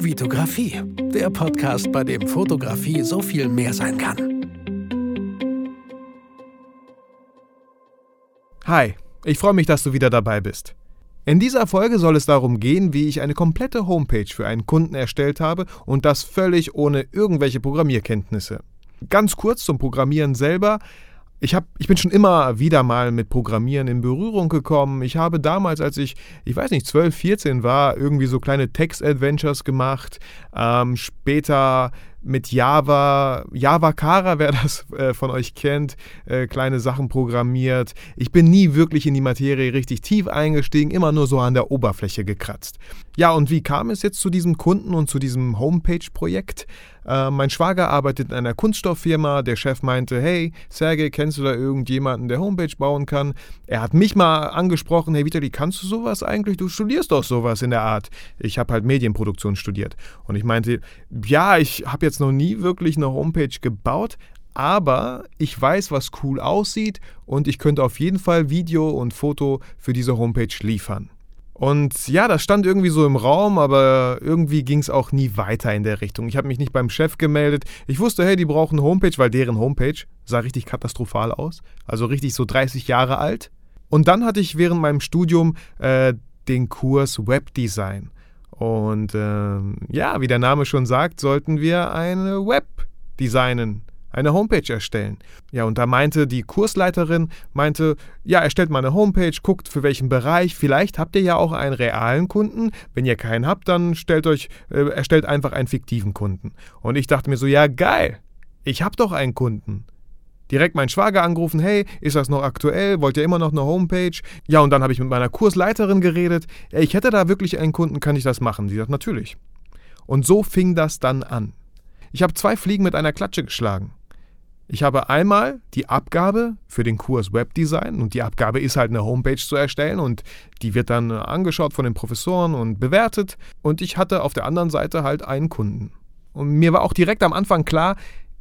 Vitografie, der Podcast, bei dem Fotografie so viel mehr sein kann. Hi, ich freue mich, dass du wieder dabei bist. In dieser Folge soll es darum gehen, wie ich eine komplette Homepage für einen Kunden erstellt habe und das völlig ohne irgendwelche Programmierkenntnisse. Ganz kurz zum Programmieren selber. Ich, hab, ich bin schon immer wieder mal mit Programmieren in Berührung gekommen. Ich habe damals, als ich, ich weiß nicht, 12, 14 war, irgendwie so kleine Text-Adventures gemacht. Ähm, später mit Java, Java Kara, wer das äh, von euch kennt, äh, kleine Sachen programmiert. Ich bin nie wirklich in die Materie richtig tief eingestiegen, immer nur so an der Oberfläche gekratzt. Ja, und wie kam es jetzt zu diesem Kunden und zu diesem Homepage-Projekt? Äh, mein Schwager arbeitet in einer Kunststofffirma. Der Chef meinte, hey, Sergej, kennst du da irgendjemanden, der Homepage bauen kann? Er hat mich mal angesprochen, hey Vitali, kannst du sowas eigentlich? Du studierst doch sowas in der Art. Ich habe halt Medienproduktion studiert. Und ich meinte, ja, ich habe jetzt noch nie wirklich eine Homepage gebaut, aber ich weiß, was cool aussieht und ich könnte auf jeden Fall Video und Foto für diese Homepage liefern. Und ja, das stand irgendwie so im Raum, aber irgendwie ging es auch nie weiter in der Richtung. Ich habe mich nicht beim Chef gemeldet. Ich wusste, hey, die brauchen eine Homepage, weil deren Homepage sah richtig katastrophal aus. Also richtig so 30 Jahre alt. Und dann hatte ich während meinem Studium äh, den Kurs Webdesign. Und äh, ja, wie der Name schon sagt, sollten wir eine Web designen eine Homepage erstellen. Ja, und da meinte die Kursleiterin, meinte, ja, erstellt mal eine Homepage, guckt für welchen Bereich, vielleicht habt ihr ja auch einen realen Kunden, wenn ihr keinen habt, dann stellt euch, äh, erstellt einfach einen fiktiven Kunden. Und ich dachte mir so, ja, geil, ich hab doch einen Kunden. Direkt meinen Schwager angerufen, hey, ist das noch aktuell? Wollt ihr immer noch eine Homepage? Ja, und dann habe ich mit meiner Kursleiterin geredet. Ich hätte da wirklich einen Kunden, kann ich das machen? Sie sagt, natürlich. Und so fing das dann an. Ich habe zwei Fliegen mit einer Klatsche geschlagen. Ich habe einmal die Abgabe für den Kurs Webdesign und die Abgabe ist halt eine Homepage zu erstellen und die wird dann angeschaut von den Professoren und bewertet und ich hatte auf der anderen Seite halt einen Kunden. Und mir war auch direkt am Anfang klar,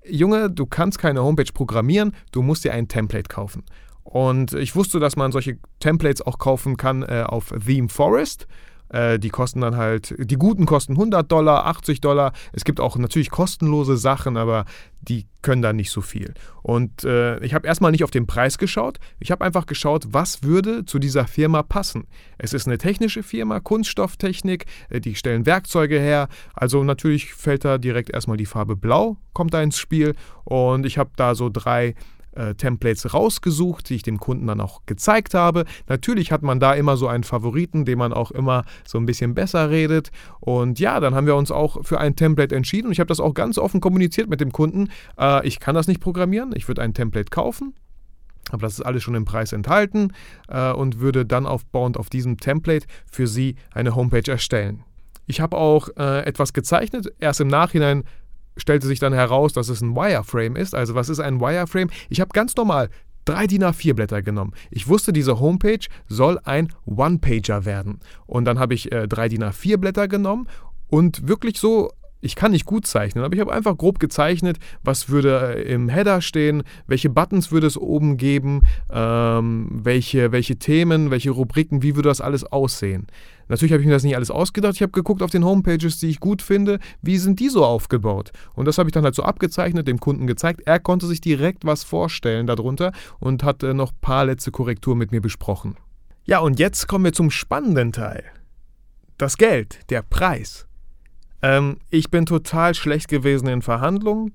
Junge, du kannst keine Homepage programmieren, du musst dir ein Template kaufen. Und ich wusste, dass man solche Templates auch kaufen kann äh, auf Theme Forest. Äh, die kosten dann halt, die guten kosten 100 Dollar, 80 Dollar. Es gibt auch natürlich kostenlose Sachen, aber die können dann nicht so viel. Und äh, ich habe erstmal nicht auf den Preis geschaut. Ich habe einfach geschaut, was würde zu dieser Firma passen. Es ist eine technische Firma, Kunststofftechnik, äh, die stellen Werkzeuge her. Also natürlich fällt da direkt erstmal die Farbe Blau, kommt da ins Spiel. Und ich habe da so drei äh, Templates rausgesucht, die ich dem Kunden dann auch gezeigt habe. Natürlich hat man da immer so einen Favoriten, den man auch immer so ein bisschen besser redet. Und ja, dann haben wir uns auch für ein Template entschieden und ich habe das auch ganz offen kommuniziert mit dem Kunden. Äh, ich kann das nicht programmieren, ich würde ein Template kaufen. Aber das ist alles schon im Preis enthalten äh, und würde dann aufbauend auf diesem Template für Sie eine Homepage erstellen. Ich habe auch äh, etwas gezeichnet. Erst im Nachhinein stellte sich dann heraus, dass es ein Wireframe ist. Also was ist ein Wireframe? Ich habe ganz normal drei DIN A4 Blätter genommen. Ich wusste, diese Homepage soll ein One-Pager werden. Und dann habe ich äh, drei DIN A4 Blätter genommen und wirklich so ich kann nicht gut zeichnen, aber ich habe einfach grob gezeichnet, was würde äh, im Header stehen, welche Buttons würde es oben geben, ähm, welche, welche Themen, welche Rubriken, wie würde das alles aussehen. Natürlich habe ich mir das nicht alles ausgedacht, ich habe geguckt auf den Homepages, die ich gut finde, wie sind die so aufgebaut. Und das habe ich dann halt so abgezeichnet, dem Kunden gezeigt. Er konnte sich direkt was vorstellen darunter und hat äh, noch ein paar letzte Korrekturen mit mir besprochen. Ja, und jetzt kommen wir zum spannenden Teil. Das Geld, der Preis. Ähm, ich bin total schlecht gewesen in Verhandlungen.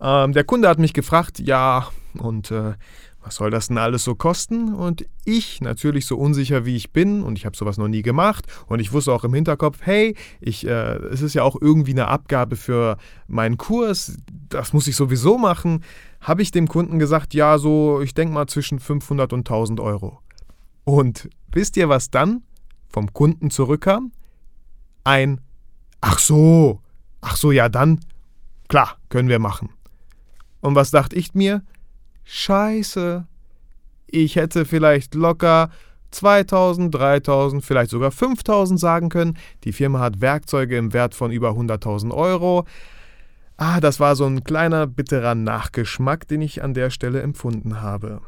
Ähm, der Kunde hat mich gefragt, ja, und äh, was soll das denn alles so kosten? Und ich, natürlich so unsicher wie ich bin, und ich habe sowas noch nie gemacht, und ich wusste auch im Hinterkopf, hey, ich, äh, es ist ja auch irgendwie eine Abgabe für meinen Kurs, das muss ich sowieso machen, habe ich dem Kunden gesagt, ja, so, ich denke mal zwischen 500 und 1000 Euro. Und wisst ihr, was dann vom Kunden zurückkam? Ein Ach so, ach so, ja dann, klar, können wir machen. Und was dachte ich mir? Scheiße, ich hätte vielleicht locker 2000, 3000, vielleicht sogar 5000 sagen können. Die Firma hat Werkzeuge im Wert von über 100.000 Euro. Ah, das war so ein kleiner bitterer Nachgeschmack, den ich an der Stelle empfunden habe.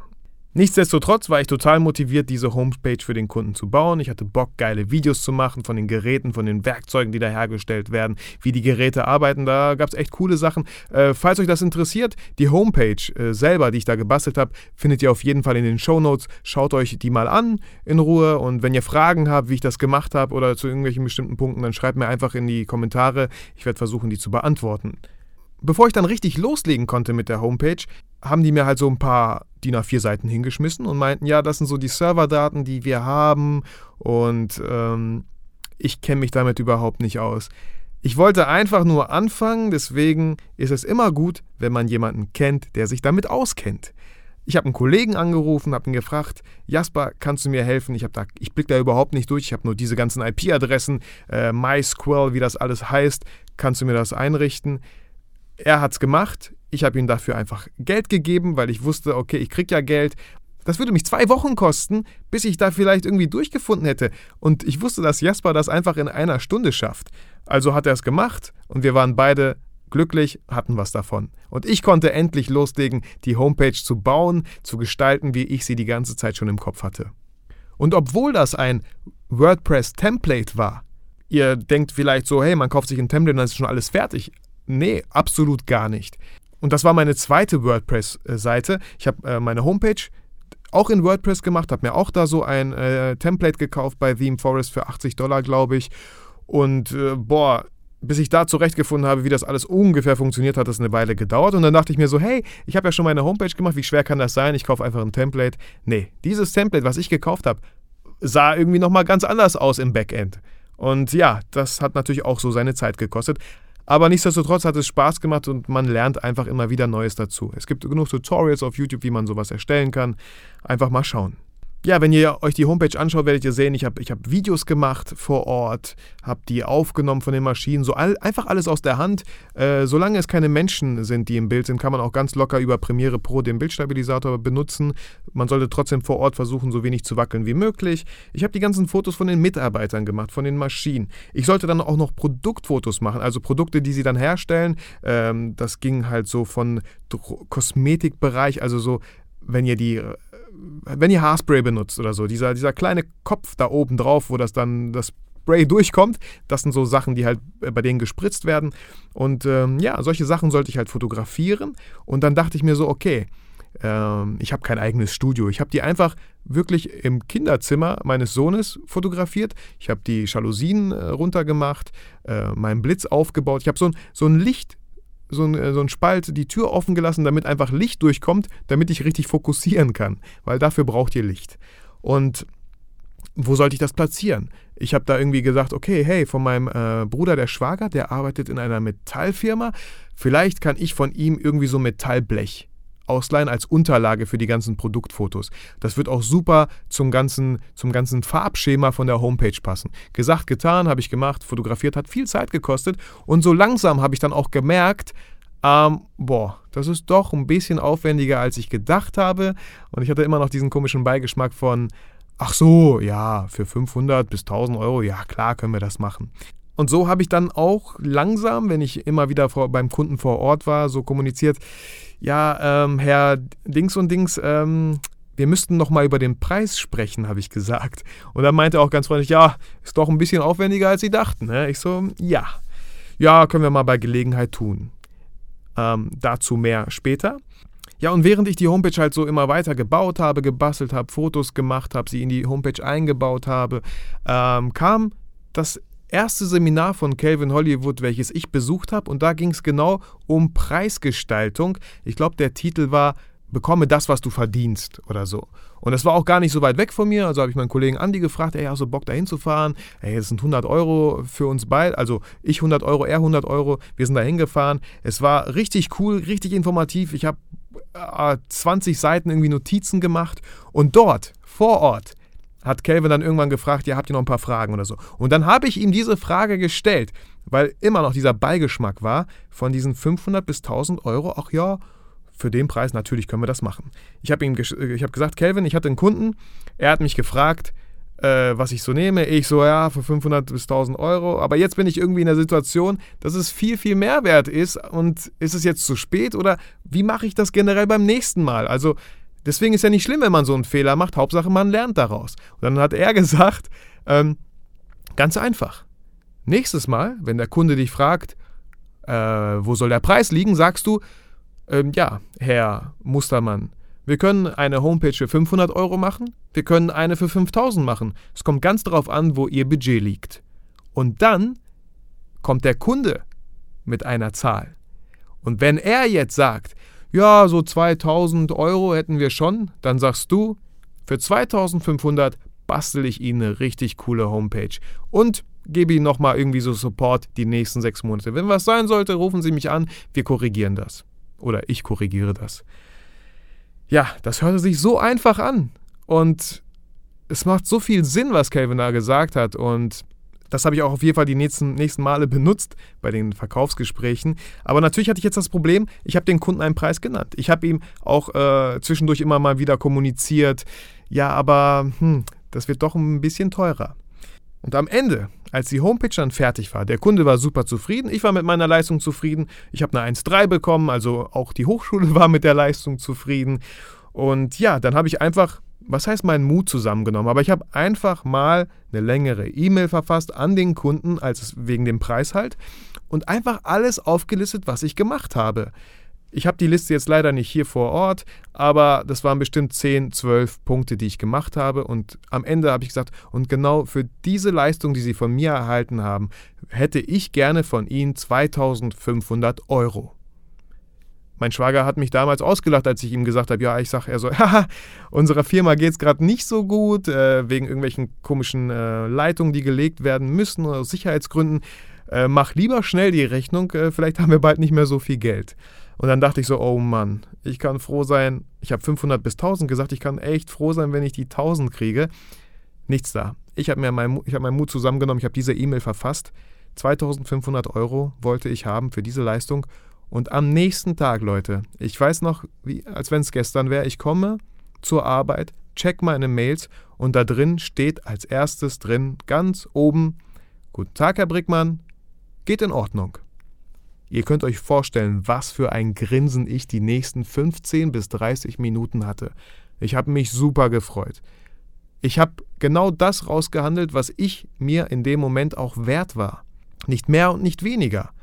Nichtsdestotrotz war ich total motiviert, diese Homepage für den Kunden zu bauen. Ich hatte Bock, geile Videos zu machen von den Geräten, von den Werkzeugen, die da hergestellt werden, wie die Geräte arbeiten. Da gab es echt coole Sachen. Äh, falls euch das interessiert, die Homepage äh, selber, die ich da gebastelt habe, findet ihr auf jeden Fall in den Show Notes. Schaut euch die mal an in Ruhe und wenn ihr Fragen habt, wie ich das gemacht habe oder zu irgendwelchen bestimmten Punkten, dann schreibt mir einfach in die Kommentare. Ich werde versuchen, die zu beantworten. Bevor ich dann richtig loslegen konnte mit der Homepage, haben die mir halt so ein paar DIN A4 Seiten hingeschmissen und meinten, ja, das sind so die Serverdaten, die wir haben und ähm, ich kenne mich damit überhaupt nicht aus. Ich wollte einfach nur anfangen, deswegen ist es immer gut, wenn man jemanden kennt, der sich damit auskennt. Ich habe einen Kollegen angerufen, habe ihn gefragt, Jasper, kannst du mir helfen? Ich, ich blicke da überhaupt nicht durch, ich habe nur diese ganzen IP-Adressen, äh, MySQL, wie das alles heißt, kannst du mir das einrichten? Er hat es gemacht, ich habe ihm dafür einfach Geld gegeben, weil ich wusste, okay, ich kriege ja Geld. Das würde mich zwei Wochen kosten, bis ich da vielleicht irgendwie durchgefunden hätte. Und ich wusste, dass Jasper das einfach in einer Stunde schafft. Also hat er es gemacht und wir waren beide glücklich, hatten was davon. Und ich konnte endlich loslegen, die Homepage zu bauen, zu gestalten, wie ich sie die ganze Zeit schon im Kopf hatte. Und obwohl das ein WordPress-Template war, ihr denkt vielleicht so, hey, man kauft sich ein Template und dann ist schon alles fertig. Nee, absolut gar nicht. Und das war meine zweite WordPress-Seite. Ich habe äh, meine Homepage auch in WordPress gemacht, habe mir auch da so ein äh, Template gekauft bei Theme Forest für 80 Dollar, glaube ich. Und äh, boah, bis ich da zurechtgefunden habe, wie das alles ungefähr funktioniert, hat das eine Weile gedauert. Und dann dachte ich mir so, hey, ich habe ja schon meine Homepage gemacht, wie schwer kann das sein? Ich kaufe einfach ein Template. Nee, dieses Template, was ich gekauft habe, sah irgendwie nochmal ganz anders aus im Backend. Und ja, das hat natürlich auch so seine Zeit gekostet. Aber nichtsdestotrotz hat es Spaß gemacht und man lernt einfach immer wieder Neues dazu. Es gibt genug Tutorials auf YouTube, wie man sowas erstellen kann. Einfach mal schauen. Ja, wenn ihr euch die Homepage anschaut, werdet ihr sehen, ich habe ich hab Videos gemacht vor Ort, habe die aufgenommen von den Maschinen, so all, einfach alles aus der Hand. Äh, solange es keine Menschen sind, die im Bild sind, kann man auch ganz locker über Premiere Pro den Bildstabilisator benutzen. Man sollte trotzdem vor Ort versuchen, so wenig zu wackeln wie möglich. Ich habe die ganzen Fotos von den Mitarbeitern gemacht, von den Maschinen. Ich sollte dann auch noch Produktfotos machen, also Produkte, die sie dann herstellen. Ähm, das ging halt so von Kosmetikbereich, also so wenn ihr die wenn ihr Haarspray benutzt oder so, dieser, dieser kleine Kopf da oben drauf, wo das dann das Spray durchkommt, das sind so Sachen, die halt äh, bei denen gespritzt werden. Und ähm, ja, solche Sachen sollte ich halt fotografieren. Und dann dachte ich mir so, okay, ähm, ich habe kein eigenes Studio. Ich habe die einfach wirklich im Kinderzimmer meines Sohnes fotografiert. Ich habe die Jalousien äh, runtergemacht, äh, meinen Blitz aufgebaut. Ich habe so ein, so ein Licht so ein, äh, so ein Spalt die Tür offen gelassen, damit einfach Licht durchkommt, damit ich richtig fokussieren kann, weil dafür braucht ihr Licht. Und wo sollte ich das platzieren? Ich habe da irgendwie gesagt, okay, hey, von meinem äh, Bruder, der Schwager, der arbeitet in einer Metallfirma, vielleicht kann ich von ihm irgendwie so Metallblech ausleihen als Unterlage für die ganzen Produktfotos. Das wird auch super zum ganzen, zum ganzen Farbschema von der Homepage passen. Gesagt, getan, habe ich gemacht, fotografiert, hat viel Zeit gekostet und so langsam habe ich dann auch gemerkt, ähm, boah, das ist doch ein bisschen aufwendiger, als ich gedacht habe und ich hatte immer noch diesen komischen Beigeschmack von, ach so, ja, für 500 bis 1000 Euro, ja klar können wir das machen. Und so habe ich dann auch langsam, wenn ich immer wieder vor, beim Kunden vor Ort war, so kommuniziert, ja, ähm, Herr Dings und Dings, ähm, wir müssten noch mal über den Preis sprechen, habe ich gesagt. Und dann meinte er auch ganz freundlich, ja, ist doch ein bisschen aufwendiger, als Sie dachten. Ne? Ich so, ja, ja, können wir mal bei Gelegenheit tun. Ähm, dazu mehr später. Ja, und während ich die Homepage halt so immer weiter gebaut habe, gebastelt habe, Fotos gemacht habe, sie in die Homepage eingebaut habe, ähm, kam das erste Seminar von Calvin Hollywood, welches ich besucht habe, und da ging es genau um Preisgestaltung. Ich glaube, der Titel war Bekomme das, was du verdienst oder so. Und das war auch gar nicht so weit weg von mir. Also habe ich meinen Kollegen Andi gefragt, ey, hast du Bock da hinzufahren? Ey, das sind 100 Euro für uns beide. Also ich 100 Euro, er 100 Euro. Wir sind da hingefahren. Es war richtig cool, richtig informativ. Ich habe äh, 20 Seiten irgendwie Notizen gemacht. Und dort, vor Ort, hat Calvin dann irgendwann gefragt, ja, habt ihr noch ein paar Fragen oder so. Und dann habe ich ihm diese Frage gestellt, weil immer noch dieser Beigeschmack war von diesen 500 bis 1000 Euro, ach ja, für den Preis natürlich können wir das machen. Ich habe ihm ich hab gesagt, Calvin, ich hatte einen Kunden, er hat mich gefragt, äh, was ich so nehme. Ich so, ja, für 500 bis 1000 Euro. Aber jetzt bin ich irgendwie in der Situation, dass es viel, viel mehr wert ist. Und ist es jetzt zu spät oder wie mache ich das generell beim nächsten Mal? Also Deswegen ist ja nicht schlimm, wenn man so einen Fehler macht. Hauptsache, man lernt daraus. Und dann hat er gesagt, ähm, ganz einfach. Nächstes Mal, wenn der Kunde dich fragt, äh, wo soll der Preis liegen, sagst du, ähm, ja, Herr Mustermann, wir können eine Homepage für 500 Euro machen, wir können eine für 5000 machen. Es kommt ganz darauf an, wo Ihr Budget liegt. Und dann kommt der Kunde mit einer Zahl. Und wenn er jetzt sagt, ja, so 2000 Euro hätten wir schon, dann sagst du, für 2500 bastel ich Ihnen eine richtig coole Homepage und gebe Ihnen nochmal irgendwie so Support die nächsten sechs Monate. Wenn was sein sollte, rufen Sie mich an, wir korrigieren das. Oder ich korrigiere das. Ja, das hörte sich so einfach an. Und es macht so viel Sinn, was Calvin da gesagt hat. Und das habe ich auch auf jeden Fall die nächsten, nächsten Male benutzt bei den Verkaufsgesprächen. Aber natürlich hatte ich jetzt das Problem, ich habe den Kunden einen Preis genannt. Ich habe ihm auch äh, zwischendurch immer mal wieder kommuniziert, ja, aber hm, das wird doch ein bisschen teurer. Und am Ende, als die Homepage dann fertig war, der Kunde war super zufrieden, ich war mit meiner Leistung zufrieden, ich habe eine 1.3 bekommen, also auch die Hochschule war mit der Leistung zufrieden. Und ja, dann habe ich einfach was heißt meinen Mut zusammengenommen, aber ich habe einfach mal eine längere E-Mail verfasst an den Kunden, als wegen dem Preis halt, und einfach alles aufgelistet, was ich gemacht habe. Ich habe die Liste jetzt leider nicht hier vor Ort, aber das waren bestimmt 10, 12 Punkte, die ich gemacht habe. Und am Ende habe ich gesagt, und genau für diese Leistung, die Sie von mir erhalten haben, hätte ich gerne von Ihnen 2500 Euro. Mein Schwager hat mich damals ausgelacht, als ich ihm gesagt habe, ja, ich sage, er so, haha, unserer Firma geht es gerade nicht so gut, äh, wegen irgendwelchen komischen äh, Leitungen, die gelegt werden müssen, aus Sicherheitsgründen. Äh, mach lieber schnell die Rechnung, äh, vielleicht haben wir bald nicht mehr so viel Geld. Und dann dachte ich so, oh Mann, ich kann froh sein, ich habe 500 bis 1000 gesagt, ich kann echt froh sein, wenn ich die 1000 kriege. Nichts da. Ich habe meinen hab meinen Mut zusammengenommen, ich habe diese E-Mail verfasst. 2500 Euro wollte ich haben für diese Leistung und am nächsten Tag, Leute, ich weiß noch, wie, als wenn es gestern wäre, ich komme zur Arbeit, check meine Mails und da drin steht als erstes drin, ganz oben, Guten Tag, Herr Brickmann, geht in Ordnung. Ihr könnt euch vorstellen, was für ein Grinsen ich die nächsten 15 bis 30 Minuten hatte. Ich habe mich super gefreut. Ich habe genau das rausgehandelt, was ich mir in dem Moment auch wert war. Nicht mehr und nicht weniger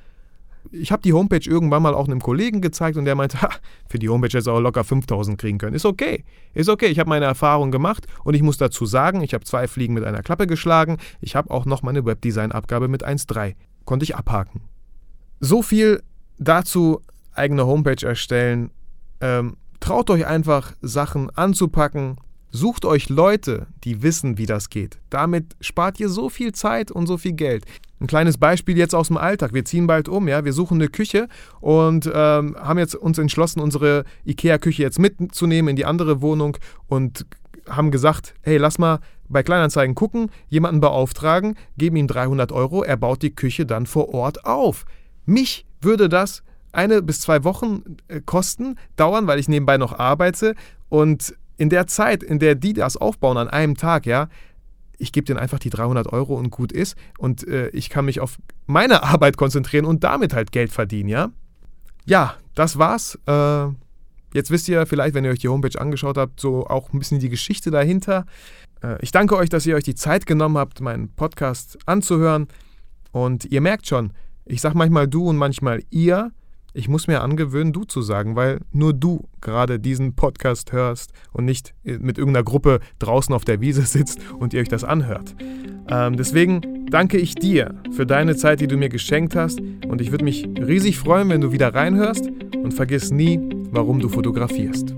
ich habe die Homepage irgendwann mal auch einem Kollegen gezeigt und der meinte, ha, für die Homepage hätte es auch locker 5000 kriegen können. Ist okay. Ist okay. Ich habe meine Erfahrung gemacht und ich muss dazu sagen, ich habe zwei Fliegen mit einer Klappe geschlagen. Ich habe auch noch meine Webdesign-Abgabe mit 1.3. Konnte ich abhaken. So viel dazu, eigene Homepage erstellen. Ähm, traut euch einfach, Sachen anzupacken, Sucht euch Leute, die wissen, wie das geht. Damit spart ihr so viel Zeit und so viel Geld. Ein kleines Beispiel jetzt aus dem Alltag. Wir ziehen bald um, ja. Wir suchen eine Küche und ähm, haben jetzt uns entschlossen, unsere IKEA-Küche jetzt mitzunehmen in die andere Wohnung und haben gesagt, hey, lass mal bei Kleinanzeigen gucken, jemanden beauftragen, geben ihm 300 Euro, er baut die Küche dann vor Ort auf. Mich würde das eine bis zwei Wochen äh, kosten, dauern, weil ich nebenbei noch arbeite und in der Zeit, in der die das aufbauen an einem Tag, ja, ich gebe denen einfach die 300 Euro und gut ist und äh, ich kann mich auf meine Arbeit konzentrieren und damit halt Geld verdienen, ja. Ja, das war's. Äh, jetzt wisst ihr vielleicht, wenn ihr euch die Homepage angeschaut habt, so auch ein bisschen die Geschichte dahinter. Äh, ich danke euch, dass ihr euch die Zeit genommen habt, meinen Podcast anzuhören. Und ihr merkt schon, ich sage manchmal du und manchmal ihr. Ich muss mir angewöhnen, du zu sagen, weil nur du gerade diesen Podcast hörst und nicht mit irgendeiner Gruppe draußen auf der Wiese sitzt und ihr euch das anhört. Ähm, deswegen danke ich dir für deine Zeit, die du mir geschenkt hast und ich würde mich riesig freuen, wenn du wieder reinhörst und vergiss nie, warum du fotografierst.